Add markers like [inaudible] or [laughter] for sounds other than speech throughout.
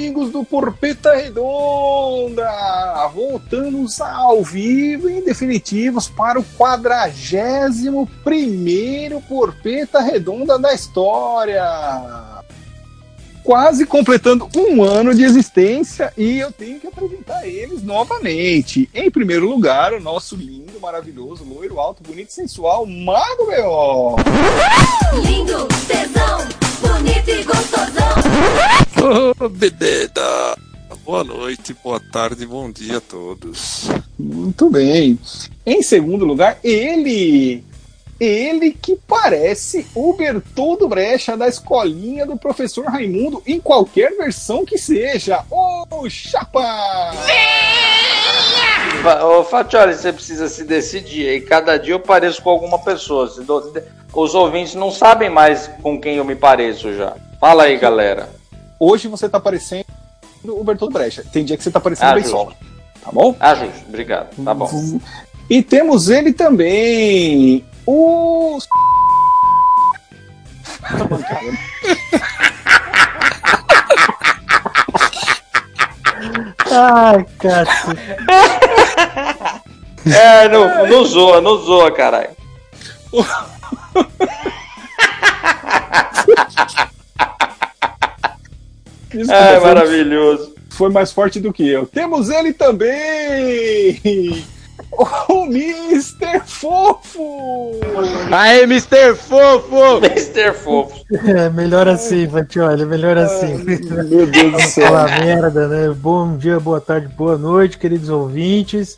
amigos do Porpeta Redonda! Voltamos ao vivo em definitivos para o 41 primeiro Porpeta Redonda da história! Quase completando um ano de existência e eu tenho que apresentar eles novamente. Em primeiro lugar, o nosso lindo, maravilhoso, loiro, alto, bonito sensual, Mago B.O. Lindo, tesão, bonito e gostosão. Ô, Beneda! Boa noite, boa tarde, bom dia a todos. Muito bem. Em segundo lugar, ele. Ele que parece o Bertoldo Brecha da escolinha do professor Raimundo em qualquer versão que seja. Ô, Chapa! Fa- Ô, Fatioli, você precisa se decidir. E cada dia eu pareço com alguma pessoa. Os ouvintes não sabem mais com quem eu me pareço já. Fala aí, galera. Hoje você tá parecendo o Bertoldo Brecha. Tem dia que você tá parecendo Ah, bem justo. só. Tá bom? Ah, justo. Obrigado. Tá bom. E temos ele também. O. [laughs] Ai, cacete. É, não, não zoa, não zoa, caralho. [laughs] Desculpa, É foi- maravilhoso. foi mais forte do que eu. Temos ele também! [laughs] O Mr. Fofo! Aê, Mr. Fofo! Mr. Fofo. É, melhor assim, Fatioli, melhor assim. Meu Deus do céu. Aquela merda, né? Bom dia, boa tarde, boa noite, queridos ouvintes.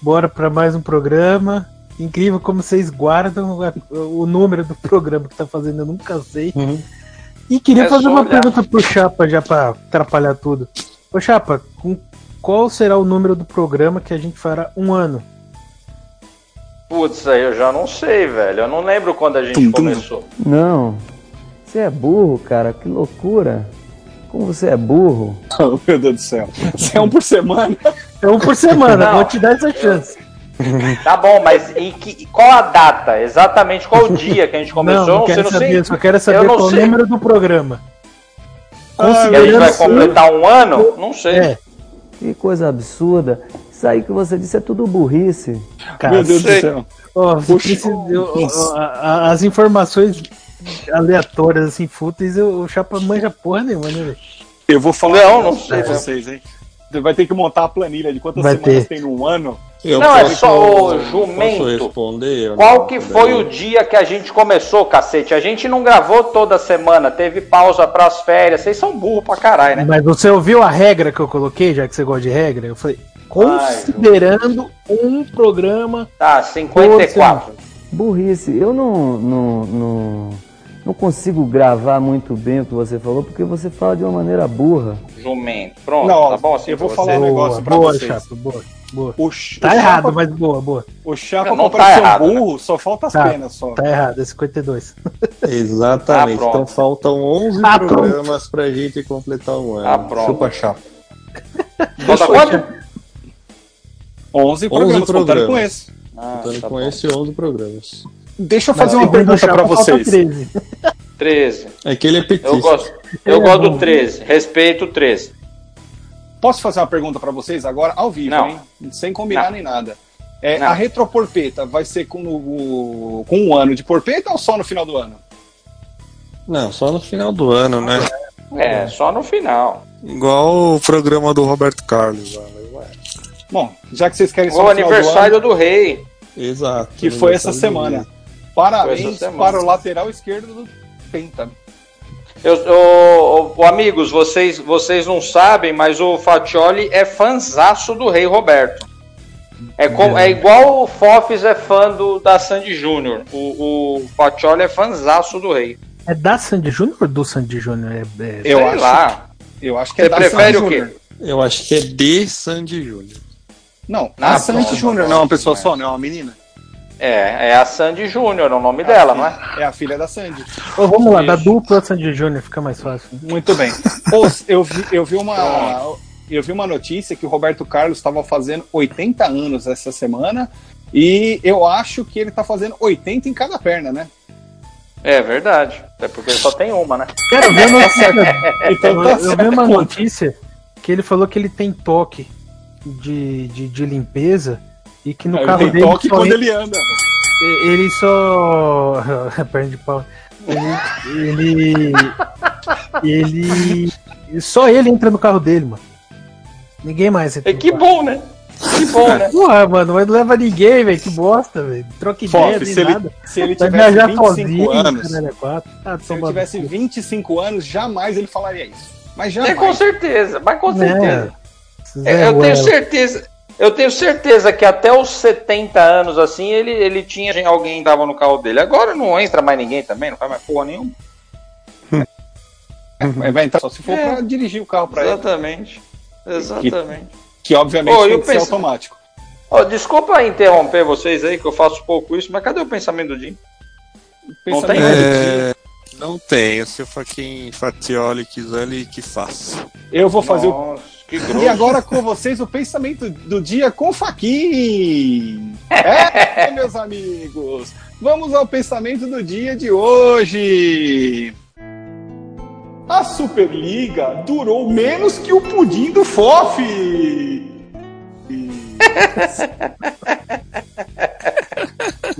Bora para mais um programa. Incrível como vocês guardam a- o número do programa que tá fazendo, eu nunca sei. E queria É fazer uma olhar. pergunta pro Chapa já pra atrapalhar tudo. Ô Chapa, com qual será o número do programa que a gente fará um ano? Putz, aí eu já não sei, velho. Eu não lembro quando a gente Tum, tum. começou. Não. Você é burro, cara. Que loucura. Como você é burro. [laughs] Oh, meu Deus do céu. Você é um por semana. É um por semana, Não. vou te dar essa chance. Tá bom, mas em que, qual a data? Exatamente qual o [laughs] dia que a gente começou? não, não eu quero não saber, sei. só quero Eu saber não qual o número do programa. E a gente vai Considerando- completar um ano? Não sei. É, Que coisa absurda. Isso aí que você disse é tudo burrice. cara, Meu Deus do sei. céu. Ó, você Puxa. precisa- a- a- as informações aleatórias, assim, fúteis, eu- o Chapa manja porra nenhuma, né, velho? Eu vou falar Não, um não sei, vocês, hein? Você vai ter que montar a planilha de quantas Vai semanas ter. tem num ano. Eu Não, é posso- só o posso jumento. Qual não? que foi o dia que a gente começou, cacete? A gente não gravou toda semana, teve pausa pras férias. Vocês são burros pra caralho, né? Mas você ouviu a regra que eu coloquei, já que você gosta de regra? Eu falei, considerando um programa. Tá, 54. Burrice. Eu não, não, não, não consigo gravar muito bem o que você falou, porque você fala de uma maneira burra. Jumento. Pronto, Não, tá bom assim eu vou falar um negócio pra boa, vocês. Chapa, boa, boa. O, Ch- Tá o errado, Chapa, mas boa, boa. o Chapa Não, tá errado, um burro, só falta as Tá. penas só. Tá errado, é 52. [laughs] Exatamente. Pronto. então faltam 11 Ah, pronto. programas pra gente completar um ano. Ah, pronto. Chupa chapa. [laughs] Falta quanto? 11 programas, contando programas. com esse. Ah, Contando tá com bom. esse 11 programas. Deixa eu fazer Na uma pergunta falta vocês. 13. 13. É que ele é petista. Eu gosto, eu É, gosto do 13. Respeito o 13. Posso fazer uma pergunta pra vocês agora, ao vivo, Não. hein? Sem combinar Não. nem nada. É, Não. a retroporpeta vai ser com, o- com um ano de porpeta ou só no final do ano? Não, só no final do ano, né? É, só no final. Igual o programa do Roberto Carlos. Ué, Bom, já que vocês querem só O no final do aniversário ano, do rei. Exato. que foi essa aniversário semana. Parabéns para o lateral esquerdo do Penta. Eu, amigos, vocês, vocês não sabem, mas o Fatioli é fanzaço do rei Roberto. É, como, é igual o Fofes é fã do, da Sandy Júnior. O, o Fatioli é fanzaço do rei. É da Sandy Júnior ou do Sandy Júnior? É, é- Eu Sei acho, lá. eu acho que Você é da prefere Sandy o quê? Júnior. Eu acho que é de Sandy Júnior. Não, Ah, a Sandy pronto, Júnior não é uma pessoa só, não é uma menina. É, é a Sandy Júnior, é o nome dela, não é? É a filha da Sandy. Ô, vamos lá, da dupla Sandy Júnior, fica mais fácil. Muito bem. Pô, eu vi, eu vi uma. Eu vi uma notícia que o Roberto Carlos estava fazendo 80 anos essa semana. E eu acho que ele tá fazendo 80 em cada perna, né? É verdade. Até porque só tem uma, né? Cara, eu vi uma [laughs] notícia, Então eu, tá eu vi uma notícia que ele falou que ele tem toque de, de, de limpeza e que no Ele carro tem dele toque só quando entra- ele anda. ele só. [laughs] Perna de pau. Ele. Ele. ele- Só ele entra no carro dele, mano. Ninguém mais entra. É que bom, né? Que bom, né? Porra, mano, mas não leva ninguém, velho. Que bosta, velho. Troca ideia, Fof, nem se ele, nada. se ele tivesse viajar 25 sozinho, anos, caralho, é quatro. Ah, se ele tivesse no cu. 25 anos, jamais ele falaria isso. Mas É, com jamais. certeza, mas com certeza. Zé É, eu tenho certeza. Eu tenho certeza que até os 70 anos, assim, ele, ele tinha alguém que tava no carro dele. Agora não entra mais ninguém também, não faz mais porra nenhuma. [laughs] Vai- Vai entrar só se for É. pra dirigir o carro pra ele. Exatamente. Exatamente. Que obviamente Ô, e tem o que ser automático. Ó, desculpa interromper vocês aí, que eu faço pouco isso, mas cadê o pensamento do Jim? Não tem? É, não tem. Se o Faquin Fatioli quiser, ele que faça. Eu vou fazer o Nossa, que grosso. E agora com vocês o pensamento do dia com Faquin. É, meus amigos. Vamos ao pensamento do dia de hoje. A Superliga durou menos que o pudim do FOF.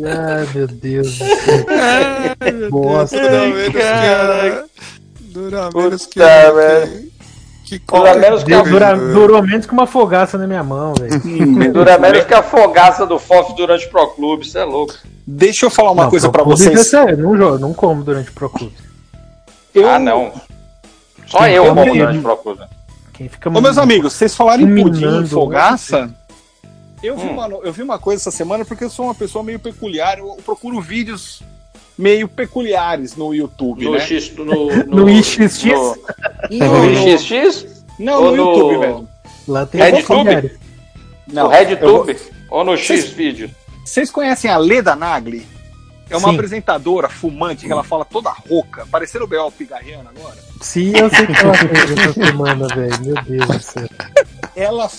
Ai, meu Deus. Bosta. Dura menos que a... Dura menos que. Que, Dura menos que Deus, dura- durou menos que uma fogaça na minha mão, velho. [laughs] Dura menos que a fogaça do FOF durante o Pro Clube, você é louco. Deixa eu falar uma Não, coisa pra Pro Clube é vocês. sério, não jogo, não como durante o Pro Clube. Eu- Ah, não. Só Quem eu como durante o Pro Clube. Quem fica Ô, meus amigos, vocês falaram em pudim e fogaça. Eu vi, Hum. uma, eu vi uma coisa essa semana porque eu sou uma pessoa meio peculiar. Eu, procuro vídeos meio peculiares no YouTube, No né? X. No, [laughs] No IXX? No, Não, no no- IXX? não, Ou no no- YouTube, velho. Lá tem RedTube? Não, no eu vou- RedTube? Ou no X vídeo? Vocês conhecem a Leda Nagli? É uma Sim. apresentadora fumante que ela fala toda rouca, parecendo o Bel Pigarriano agora. Sim, eu sei que ela fez essa semana, velho. Meu Deus do céu. Ela,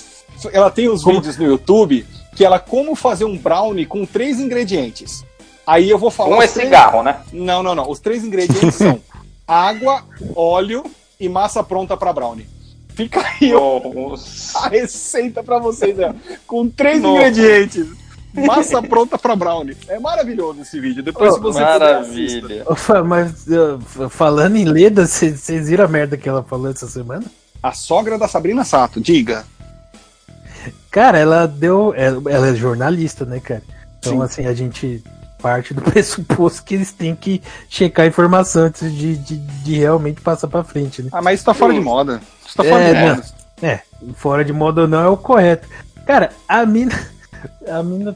ela tem os vídeos no YouTube que ela como fazer um brownie com três ingredientes. Aí eu vou falar. Um é três- cigarro, né? Não, não, não. Os três ingredientes são [laughs] água, óleo e massa pronta para brownie. Fica aí Nossa. a receita para vocês, né? com três Nossa. ingredientes. Massa pronta para brownie. É maravilhoso esse vídeo. Depois, se você. Maravilha. Opa, Mas uh, falando em Leda, vocês viram a merda que ela falou essa semana? A sogra da Sabrina Sato, diga. Cara, ela deu. Ela, ela é jornalista, né, cara? Então, Sim. assim, a gente parte do [laughs] pressuposto que eles têm que checar a informação antes de, de, de realmente passar pra frente, né? Ah, mas isso tá fora de moda. Isso tá fora É, de né? moda. É, fora de moda ou não é o correto. Cara, a mina. A mina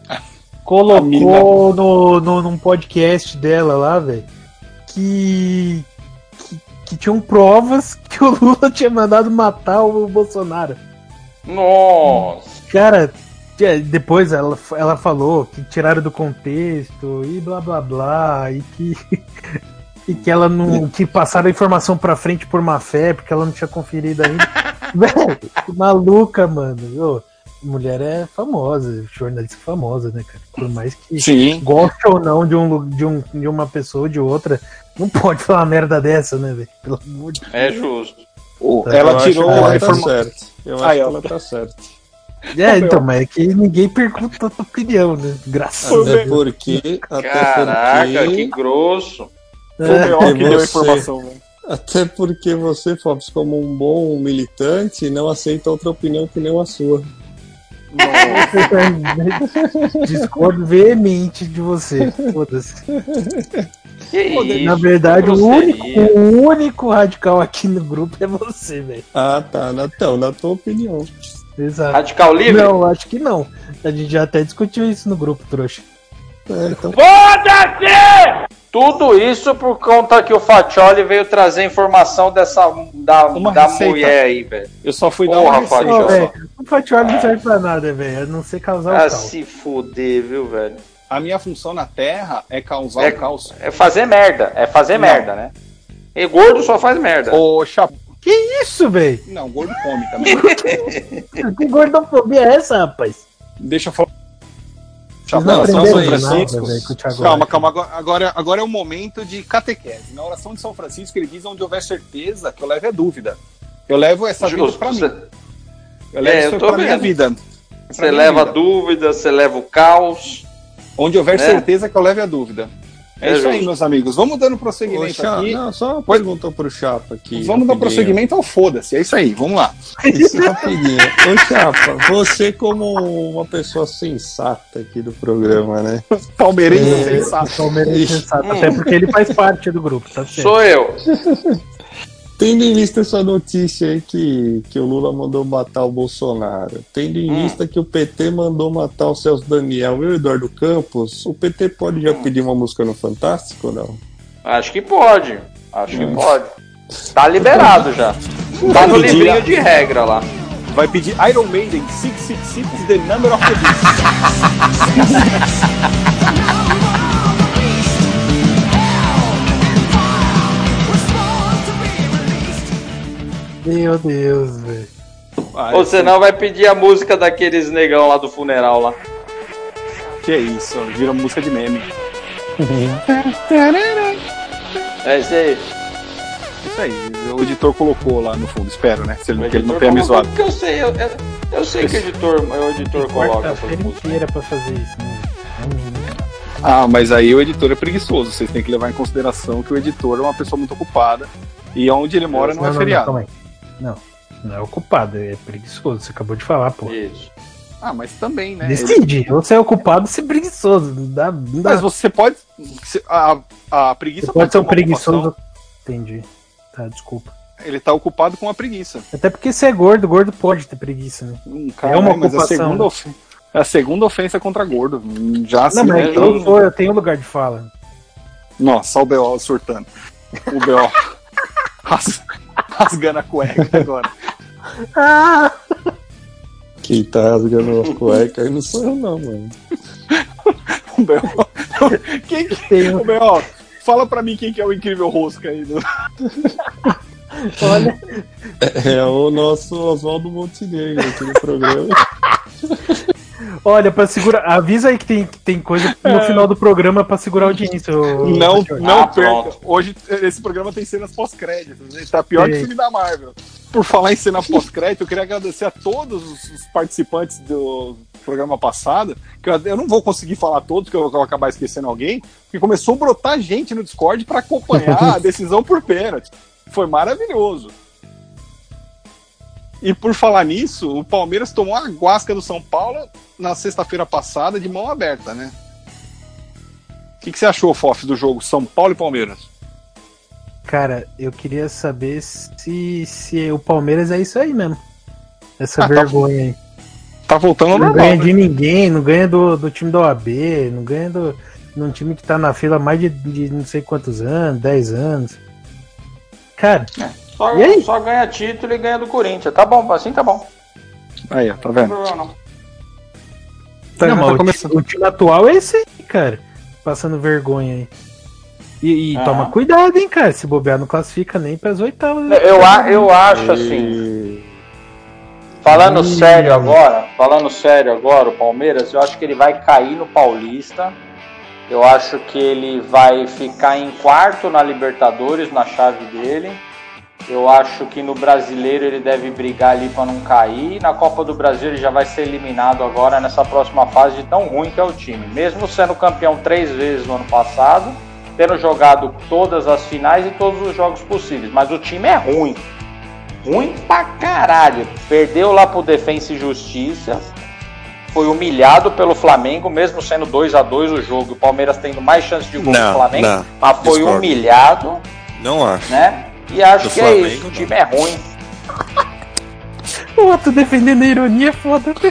colocou A mina. No, no, num podcast dela lá, velho, que, que. que tinham provas que o Lula [laughs] tinha mandado matar o Bolsonaro. Nossa. Cara, depois ela, ela falou que tiraram do contexto e blá blá blá, e que. [laughs] E que ela não. que passaram a informação pra frente por má fé, porque ela não tinha conferido ainda. [laughs] Velho, maluca, mano. Ô, mulher é famosa, jornalista famosa, né, cara? Por mais que Sim. goste ou não de, um, de, um, de uma pessoa ou de outra, não pode falar uma merda dessa, né, velho? Pelo amor de É justo. Ela Eu acho tirou a ela tá informação. certo. Eu acho Aí, que ó. ela tá certa. É, então, mas é que ninguém pergunta a tua opinião, né? Graças a Até Deus. porque. Até Caraca, porque. que grosso. Foi o B.O. que deu a informação, velho. Até porque você, Fobs, como um bom militante, não aceita outra opinião que nem a sua. [laughs] Discordo veemente de você. Foda-se. Que isso? Na verdade, o único, o único radical aqui no grupo é você, velho. Ah, tá. Então, na tua opinião. Exato. Radical livre? Não, acho que não. A gente já até discutiu isso no grupo, trouxa. É, então, Foda-se! Tudo isso por conta que o Fatioli veio trazer informação dessa da, Uma da receita. mulher aí, velho. Eu só fui dar uma velho, o Fatioli não serve pra nada, velho. A não ser causar o Ah, caos. se fuder, viu, velho? A minha função na Terra é causar É- o caos. É fazer merda. É fazer Não. merda, né? E gordo só faz merda. Ô, Chap... Que isso, velho? Não, gordo come também. [laughs] Que gordofobia é essa, rapaz? Deixa eu falar. Não Não, São Francisco. nada, Calma, calma. Agora, agora, é o momento de catequese. Na oração de São Francisco, ele diz: onde houver certeza, que eu levo é dúvida. Eu levo essa vida Justo. pra mim. Você, Eu levo É, isso eu pra minha vida. Você minha leva vida. dúvida, você leva o caos. Onde houver né? certeza que eu leve a dúvida. É, É isso aí, meus amigos. Vamos dando prosseguimento Chapa, aqui. não, só uma pergunta pro Chapa aqui. Vamos dar rapidinho. prosseguimento ao foda-se. É isso aí, vamos lá. Isso rapidinho. Ô, Chapa, você como uma pessoa sensata aqui do programa, né? Palmeirense É. sensato. É sensato, Hum. até porque ele faz parte do grupo, tá certo? Sou eu. Tendo em vista essa notícia aí que, que o Lula mandou matar o Bolsonaro, tendo em Hum. vista que o PT mandou matar o Celso Daniel e o Eduardo Campos, o PT pode já pedir uma música no Fantástico ou não? Acho que pode. Acho que pode. Tá liberado já. Tá no livrinho de regra lá. Vai pedir Iron Maiden 666 The Number of the Beast. [laughs] Meu Deus, velho. Ou senão vai pedir a música daqueles negão lá do funeral lá. Que isso, vira música de meme. É isso aí. Isso aí, o editor colocou lá no fundo, espero, né? Se ele, ele não tenha me zoado. Porque eu sei, eu, eu, eu sei que o editor, o editor coloca essas músicas. inteira pra fazer isso, né? Hum, Ah, mas aí o editor é preguiçoso. Vocês têm que levar em consideração que o editor é uma pessoa muito ocupada e onde ele mora não, é feriado. calma aí. Não, não é ocupado, é preguiçoso. Você acabou de falar, pô. Isso. Ah, mas também, né? Ele- Decide, ou você é ocupado você é preguiçoso. Não dá, não dá. Mas você pode. se- A, a preguiça Você pode ser um uma ocupação. preguiçoso. Entendi. Tá, desculpa. Ele tá ocupado com a preguiça. Até porque você é gordo, gordo pode ter preguiça, né? Hum, É uma mas a ocupação, segunda, ofen- é a segunda ofensa contra gordo. Já não, mas eu, sou, eu tenho lugar de fala. Nossa, olha o B.O. surtando. O B.O. [laughs] ras- rasgando a cueca agora. Ah! Quem tá rasgando a cueca aí não sou eu não, mano. [laughs] O B.O. Quem que... Tenho, O B.O. Fala pra mim quem que é o incrível rosca aí. Do... [laughs] olha, É o nosso Oswaldo Montenegro aqui no programa. Olha, pra segurar. Avisa aí que tem, que tem coisa no final do programa pra segurar a audiência. Não, não Ah, perca. pronto. Hoje esse programa tem cenas pós-créditos. né? Tá pior que o Sim. filme da Marvel. Por falar em cena pós-crédito, eu queria agradecer a todos os participantes do programa passado. Que eu, eu não vou conseguir falar todos, que eu vou acabar esquecendo alguém. Porque começou a brotar gente no Discord para acompanhar a [laughs] decisão por pênalti. Foi maravilhoso. E por falar nisso, o Palmeiras tomou a guasca do São Paulo na sexta-feira passada de mão aberta, né? O que, que você achou, Fof, do jogo São Paulo e Palmeiras? Cara, eu queria saber se, se o Palmeiras é isso aí mesmo. Essa Ah, tá- vergonha aí. Tá voltando ao Não ganha né? de ninguém, não ganha do, do time da OAB, não ganha do, de um time que tá na fila há mais de, de não sei quantos anos, 10 anos. Cara, Só, E aí? só ganha título e ganha do Corinthians. Tá bom, assim tá bom. Aí, ó, tá Não vendo? tem problema não. Tá, não, tá o, começando. time, o time atual é esse aí, cara. Passando vergonha aí. E, e Ah. toma cuidado, hein, cara. Se bobear, não classifica nem pras oitavas. Eu, a- eu acho assim, E- falando Hum. sério agora, falando sério agora, o Palmeiras, eu acho que ele vai cair no Paulista. Eu acho que ele vai ficar em quarto na Libertadores, na chave dele. Eu acho que no Brasileiro ele deve brigar ali para não cair. Na Copa do Brasil ele já vai ser eliminado agora nessa próxima fase de tão ruim que é o time. Mesmo sendo campeão três vezes no ano passado, tendo jogado todas as finais e todos os jogos possíveis. Mas o time é ruim. Ruim pra caralho. Perdeu lá pro Defensa e Justiça. Foi humilhado pelo Flamengo, mesmo sendo 2 a 2 o jogo. O Palmeiras tendo mais chance de gol que o Não, Flamengo. não. Mas foi discordo. humilhado, Não acho. né? E acho Do que é Flamengo, isso. O não. time é ruim. Pô, tu defendendo a ironia é foda. [laughs]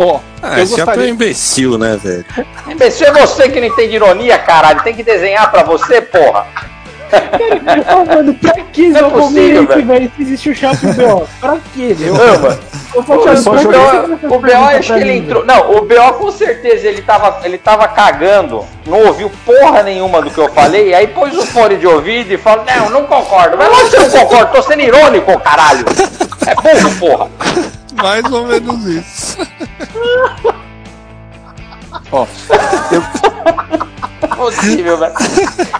Ó, Ah, eu esse Chapa é um gostaria. imbecil, né, velho? Imbecil é você que não entende ironia, caralho. Tem que desenhar pra você, porra. Ô, mano, pra que Não é possível, velho. velho? Se existe o Chapo B.O. Pra que, [laughs] meu? Não, mano. O, BO, o BO acho que ele entrou. Não, o BO com certeza ele tava, ele tava cagando, não ouviu porra nenhuma do que eu falei, aí pôs o fone de ouvido e falou: Não, não concordo. Mas lógico que eu não concordo, tô sendo irônico, caralho. É burro, porra. Mais ou menos isso. [laughs] Ó, eu, é [laughs] possível, velho.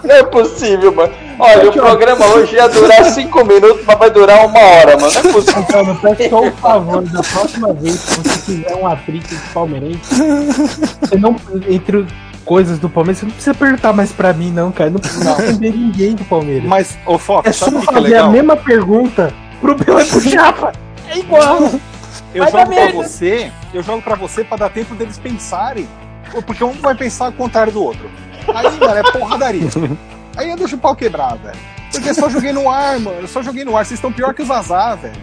Não é possível, mano. Olha, o programa hoje ia durar cinco minutos, mas vai durar uma hora, mano. Não é possível. Então, eu peço só um favor, da próxima vez que você fizer um atrito de palmeirense, você não, entre coisas do Palmeiras, você não precisa perguntar mais pra mim, não, cara. Não precisa entender ninguém do Palmeiras. Mas, ô Fox, é só sabe o que que é fazer a mesma pergunta pro Bel e pro Chapa. É igual. Eu Vai jogo pra você, eu jogo pra você pra dar tempo deles pensarem. Porque um vai pensar ao contrário do outro. Aí, mano, é porradaria. [laughs] Aí eu deixo o pau quebrar, velho. Porque eu só joguei no ar, mano. Eu só joguei no ar. Vocês estão pior que o Zazá, velho.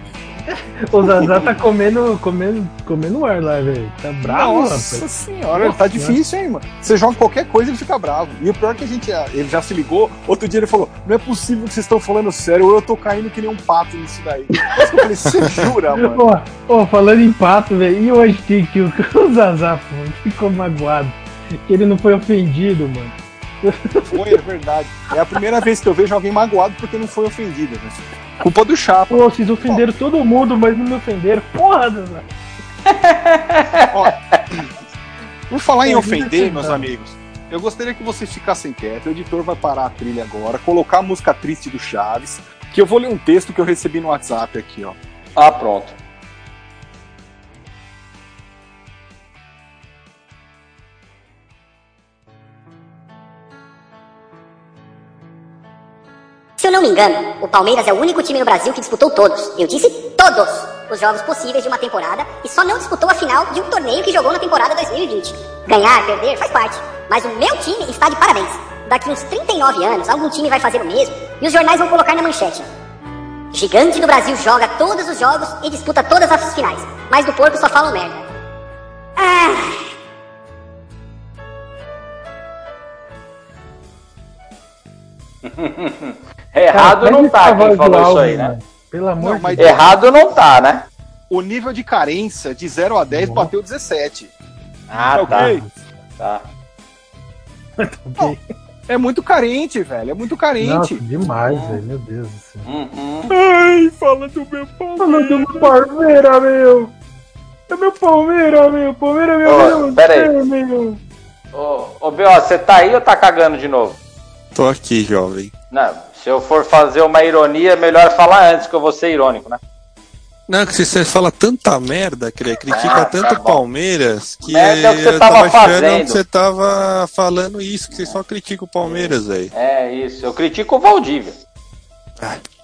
O Zazá tá comendo, comendo, comendo ar lá, velho. Tá bravo, Nossa rapaz. senhora, Nossa tá difícil, hein, mano. Você joga qualquer coisa ele fica bravo. E o pior é que a gente, ele já se ligou. Outro dia ele falou: Não é possível que vocês estão falando sério, ou eu tô caindo que nem um pato nisso daí. Mas eu falei: Você jura, [laughs] mano? Ó, ó, falando em pato, velho, e hoje que, que o, [laughs] Zazá pô, ficou magoado. Que ele não foi ofendido, mano. Foi, é verdade. É a primeira vez que eu vejo alguém magoado porque não foi ofendido, né? Culpa do Chapa. Pô, vocês ofenderam todo mundo, mas não me ofenderam. Porra, Zazá. Por falar em ofender, meus cara. amigos, eu gostaria que vocês ficassem quietos. O editor vai parar a trilha agora, colocar a música triste do Chaves, que eu vou ler um texto que eu recebi no WhatsApp aqui, ó. Ah, pronto. Se eu não me engano, o Palmeiras é o único time no Brasil que disputou todos, eu disse todos, os jogos possíveis de uma temporada e só não disputou a final de um torneio que jogou na temporada 2020. Ganhar, perder, faz parte. Mas o meu time está de parabéns. Daqui uns 39 anos, algum time vai fazer o mesmo e os jornais vão colocar na manchete. Gigante do Brasil joga todos os jogos e disputa todas as finais, mas do porco só falam merda. Ah, [laughs] Errado Cara, não tá quem falou isso aí, né? Pelo amor Não, de mas- Deus. Errado não tá, né? O nível de carência de 0 a 10 bateu 17. Ah, Tá tá. [laughs] tá. É muito carente, velho. É muito Nossa, carente. demais, velho. Meu Deus do céu. Uhum. Ai, fala do meu pau. Falando do meu Palmeira, meu. É meu Palmeira, meu. Palmeira, meu. Pera aí. é, meu. Ô, ô B.O., você tá aí ou tá cagando de novo? Tô aqui, jovem. Não, se eu for fazer uma ironia, é melhor falar antes, que eu vou ser irônico, né? Não, que você fala tanta merda, cria- critica Ah, tá tanto bom. Palmeiras, que Merda é o que você eu tava tava achando fazendo. que você tava falando isso, que você só critica o Palmeiras, velho. É isso, eu critico o Valdívia.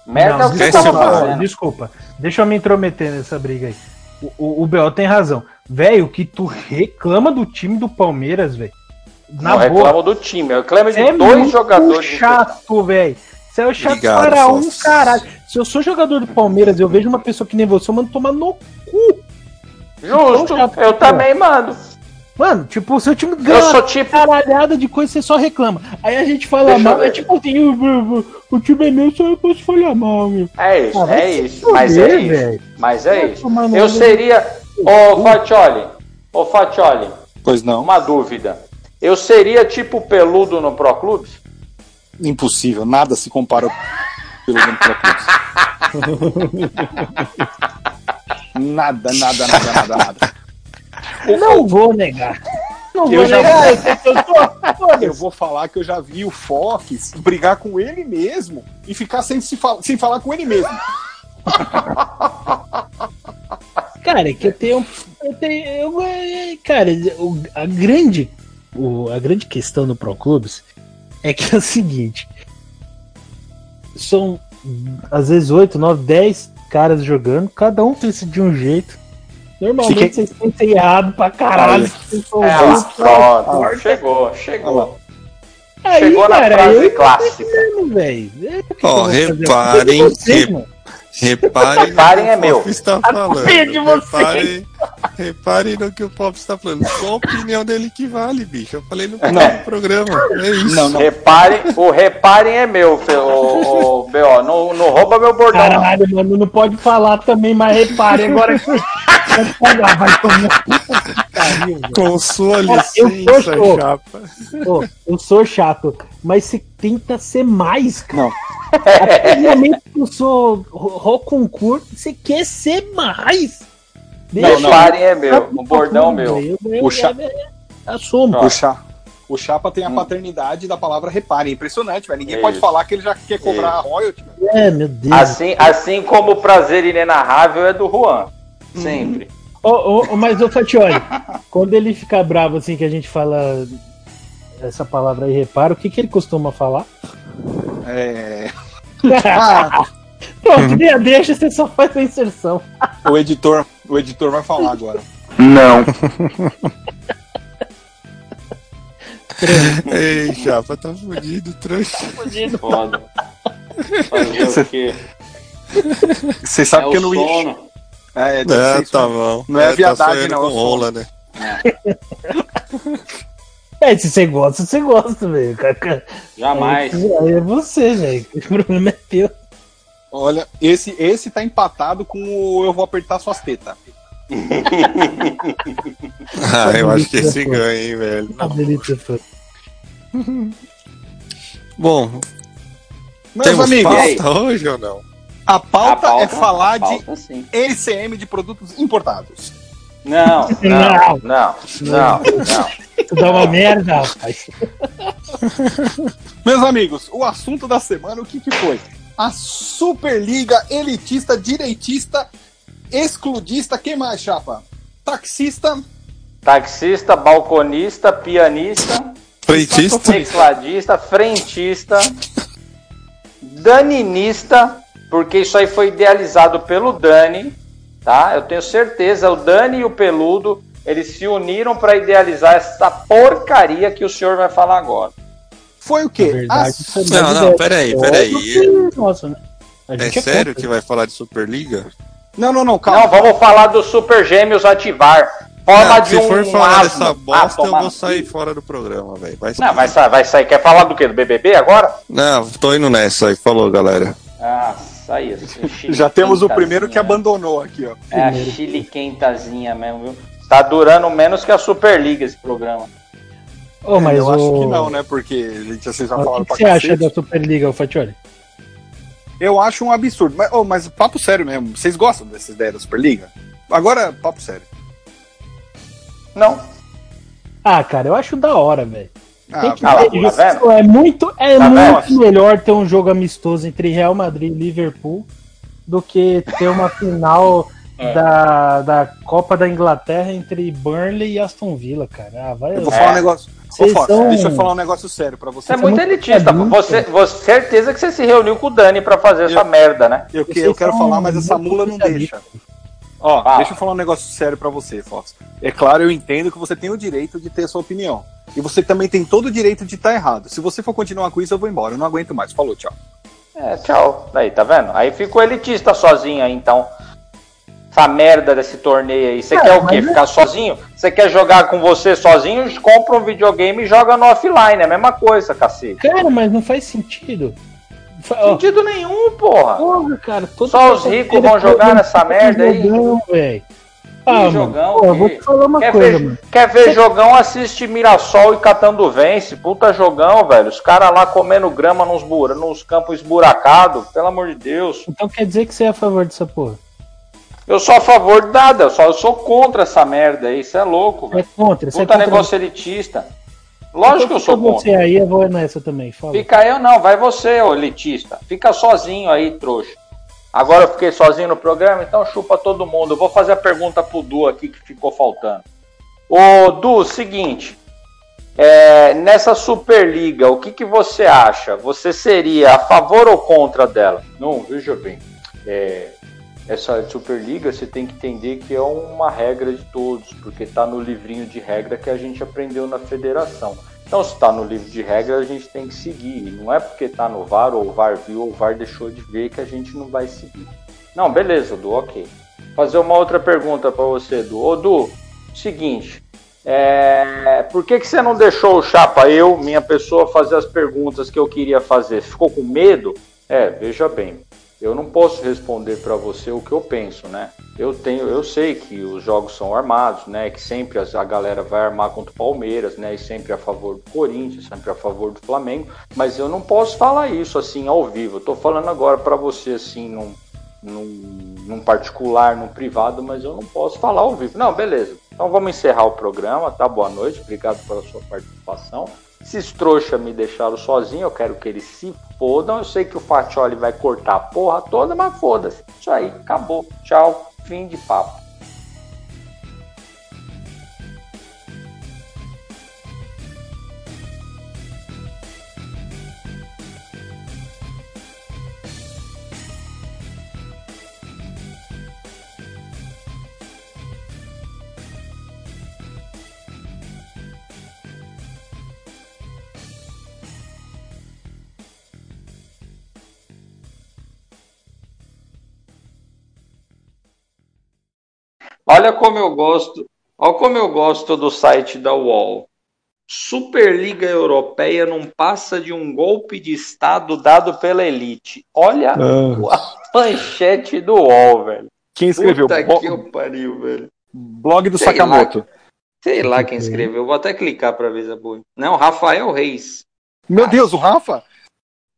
Merda Não, é o que você tava fazendo. Desculpa. Deixa eu me intrometer nessa briga aí. O, o, o B.O. tem razão. Velho, que tu reclama do time do Palmeiras, velho. Na não boa. reclamo do time, eu reclamo de É dois jogadores. chato, velho. Você é chato Obrigado, para um caralho. Se eu sou jogador do Palmeiras e eu vejo uma pessoa que nem você, eu mando tomar no cu. Justo, Então, eu também mando. Mano, tipo, o seu time ganha Eu sou uma tipo. caralhada de coisa, você só reclama. Aí a gente fala Deixa eu mal, ver. é tipo assim, o, o- o time é meu, só eu posso falar mal, meu. É isso, Ah, vai é se isso. Mas é fuder, isso. velho. Mas é Vai isso. tomar no Eu seria. Ô, Fatioli, ô, Fatioli, Pois não. uma dúvida. Eu seria tipo peludo no Pro Clubes? Impossível. Nada se compara pelo Grande Propósito. Nada, nada, nada, nada, nada. Não vou negar. Não Eu vou já- negar. Eu, vou falar que eu já vi o Fox brigar com ele mesmo e ficar sem, se fal- sem falar com ele mesmo. Cara, é que eu tenho. Eu tenho eu, é, cara, a grande. a grande questão do Pro Clubes é que é o seguinte. São às vezes 8, 9, 10 caras jogando, cada um pensa de um jeito. Normalmente Fiquei- vocês pensam errado pra caralho. vocês são É, dois, pronto. Chegou, chegou. Aí, Chegou na cara, frase eu clássica. É, que Ó, que fazer? reparem que-. Reparem, Reparem é que meu. está A falando. culpa é de vocês. Reparem, reparem no que o Pop está falando. Só a opinião dele que vale, bicho. Eu falei no primeiro programa. É isso. Não, não. Reparem, o reparem é meu, o, o B.O. Não, não rouba meu bordão. não. Caralho, mano, não pode falar também, mas repare agora que. Vai tomar. Puta. Com sua Cara, eu licença, tô- chapa. Pô, eu sou chato, mas você tenta ser mais, cara. Não. A no momento que eu sou ro- Roconcur, você quer ser mais. Reparem é meu, o bordão é meu. Eu, eu, O cha- eu- eu- assumo. O, Cha- O Chapa tem a paternidade da palavra repare. É impressionante, velho. Ninguém Isso. pode falar que ele já quer cobrar royalty. velho. É, meu Deus. Assim, assim como o prazer inenarrável é do Juan. Sempre. Ô, ô, ô, mas, ô Fatioli, [laughs] quando ele fica bravo assim que a gente fala essa palavra aí, repara, o que, que ele costuma falar? É. [laughs] Ah, Pronto, [laughs] nem a deixa, você só faz a inserção. o editor, o editor vai falar agora. Não. Ei, chapa, tá fudido, trouxa. Foda. Fazer o quê? Você sabe é que eu não ia. É, É, isso tá bom. Não é tá viadagem, sonhando não, Com eu sou- rola, né? É, se você gosta, você gosta, velho. Jamais. Aí é você, velho. O problema é teu. Olha, esse, esse tá empatado com o Eu Vou Apertar Suas Tetas. [laughs] Ah, eu acho que esse ganha, hein, velho. Fã. Bom, Meus temos amigos, pauta hoje ou não? a pauta, A pauta é falar pauta, sim. de LCM de produtos importados. Não, [laughs] não, não, não, não. Tu dá uma merda, rapaz. Meus amigos, o assunto da semana, o que, que foi? A Superliga elitista, direitista, excludista, quem mais, chapa? Taxista, Taxista, balconista, pianista, Frentista? tecladista, frentista, daninista, porque isso aí foi idealizado pelo Dani, tá? Eu tenho certeza, o Dani e o Peludo, eles se uniram para idealizar essa porcaria que o senhor vai falar agora. Foi o quê? verdade, A- isso é Não, não, peraí, É peraí. Nossa, né? A É gente sério que vai falar de Superliga? Não, não, não, Não, calma. vamos falar do Super Gêmeos ativar. Forma Não, de se um for falar asno. dessa Ah, bosta, eu toma vou sair fora do programa, velho. Vai Não, vai sair, vai sair. Quer falar do quê? Do BBB agora? Não, tô indo nessa aí. Falou, galera. Ah, saia. [laughs] Já temos o primeiro que abandonou aqui, ó. É a chiliquentazinha mesmo, viu? Tá durando menos que a Superliga esse programa. Ô, mas eu o... acho que não, né? Porque a gente, vocês já O falaram que, que pra você acha da Superliga, Fatioli? Eu acho um absurdo. Mas, oh, mas papo sério mesmo. Vocês gostam dessa ideia da Superliga? Agora, papo sério. Não. Ah, cara, eu acho da hora, velho. Tem Ah, que Ah, tá isso. vendo? É muito, é Tá muito melhor ter um jogo amistoso entre Real Madrid e Liverpool do que ter uma final É. da, da Copa da Inglaterra entre Burnley e Aston Villa, cara. Ah, vai. eu vou É. falar um negócio. Ô, Fox, são- deixa eu falar um negócio sério pra Você você. é muito muito elitista. Você, você, certeza que você se reuniu com o Dani pra fazer essa Eu- merda, né? Eu, que, eu quero falar, mas essa mula não deixa. Ó, Fala. deixa eu falar um negócio sério pra você, Fox. É claro, eu entendo que você tem o direito de ter a sua opinião. E você também tem todo o direito de estar errado. Se você for continuar com isso, eu vou embora. Eu não aguento mais. Falou, tchau. É, tchau. Aí, tá vendo? Aí ficou elitista sozinho aí, então. Essa merda desse torneio aí. Você É, quer o quê? é- Ficar sozinho? Você quer jogar com você sozinho? Compra um videogame e joga no offline. É a mesma coisa, cacete. Cara, mas não faz sentido. Sentido nenhum, porra. Porra, cara, Só os quarta-feira ricos vão jogar nessa merda aí? jogão, véi. Ah, mano, jogão, pô, vou te falar uma Quer coisa, ver, mano. quer ver jogão? Assiste Mirassol e Catando Vence. Puta jogão, velho. Os caras lá comendo grama nos, bura, nos campos esburacados. Pelo amor de Deus. Então quer dizer que você é a favor dessa porra? Eu sou a favor de nada. Eu, só, eu sou contra essa merda aí. Isso é louco, Você é velho. contra? Você é Puta contra negócio elitista. Lógico que eu sou Fica contra. você aí, eu vou nessa também. Fala. Fica eu não, vai você, ô elitista. Fica sozinho aí, trouxa. Agora eu fiquei sozinho no programa, então chupa todo mundo. Eu vou fazer a pergunta pro Du aqui que ficou faltando. Ô Du, seguinte. é, nessa Superliga, o que, que você acha? Você seria a favor ou contra dela? Não, veja bem. é, essa Superliga você tem que entender que é uma regra de todos, porque está no livrinho de regra que a gente aprendeu na federação. Então, se está no livro de regra, a gente tem que seguir. Não é porque está no VAR, ou o VAR viu, ou o VAR deixou de ver, que a gente não vai seguir. Não, beleza, Du, ok. Fazer uma outra pergunta para você, Du. Ô, Du, seguinte. é, por que, que você não deixou o Chapa, eu, minha pessoa, fazer as perguntas que eu queria fazer? Ficou com medo? É, veja bem. Eu não posso responder para você o que eu penso, né? Eu tenho, eu sei que os jogos são armados, né? Que sempre a galera vai armar contra o Palmeiras, né? E sempre a favor do Corinthians, sempre a favor do Flamengo. Mas eu não posso falar isso assim ao vivo. Eu tô falando agora para você assim num, num, num particular, num privado, mas eu não posso falar ao vivo. Não, beleza. Então vamos encerrar o programa, tá? Boa noite, obrigado pela sua participação. Esses trouxa me deixaram sozinho, eu quero que eles se fodam. Eu sei que o Fatioli vai cortar a porra toda, mas foda-se. Isso aí, acabou. Tchau, fim de papo. Olha como eu gosto, olha como eu gosto do site da UOL. Superliga Europeia não passa de um golpe de Estado dado pela elite. Olha Ah. a manchete do UOL, velho. Quem escreveu? Puta Bo- que eu pariu, velho. Blog do Sei Sakamoto. Sei lá quem escreveu. Vou até clicar pra ver se é boa. Não, Rafael Reis. Meu Deus, o Rafa?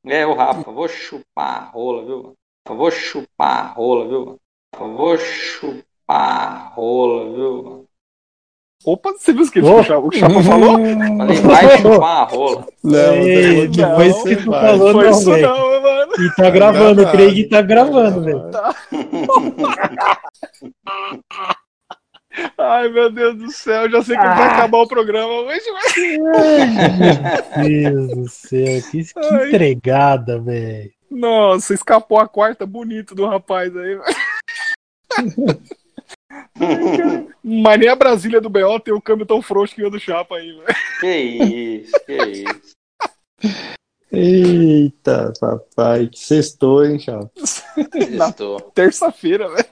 É, o Rafa. Vou chupar a rola, viu? vou chupar a rola, viu? vou chupar a rola, viu? Opa, você viu o que Ô. o Chapa, falou? Falei, vai chupar a rola. Não, Ei, não, depois você que tu vai. falou, Foi não, isso velho. não, mano. E tá gravando, o. Craig tá gravando, velho. [laughs] Ai, meu Deus do céu, já sei que vai acabar o programa hoje, mas... Meu Deus do céu, que, que Ai. entregada, velho. Nossa, escapou a quarta bonito do rapaz aí. [laughs] Mas nem a Brasília do BO tem o câmbio tão frouxo que o do Chapa aí, velho. Que isso, que isso. Eita, papai, que sextou, hein, chapa? Estou. Terça-feira, velho.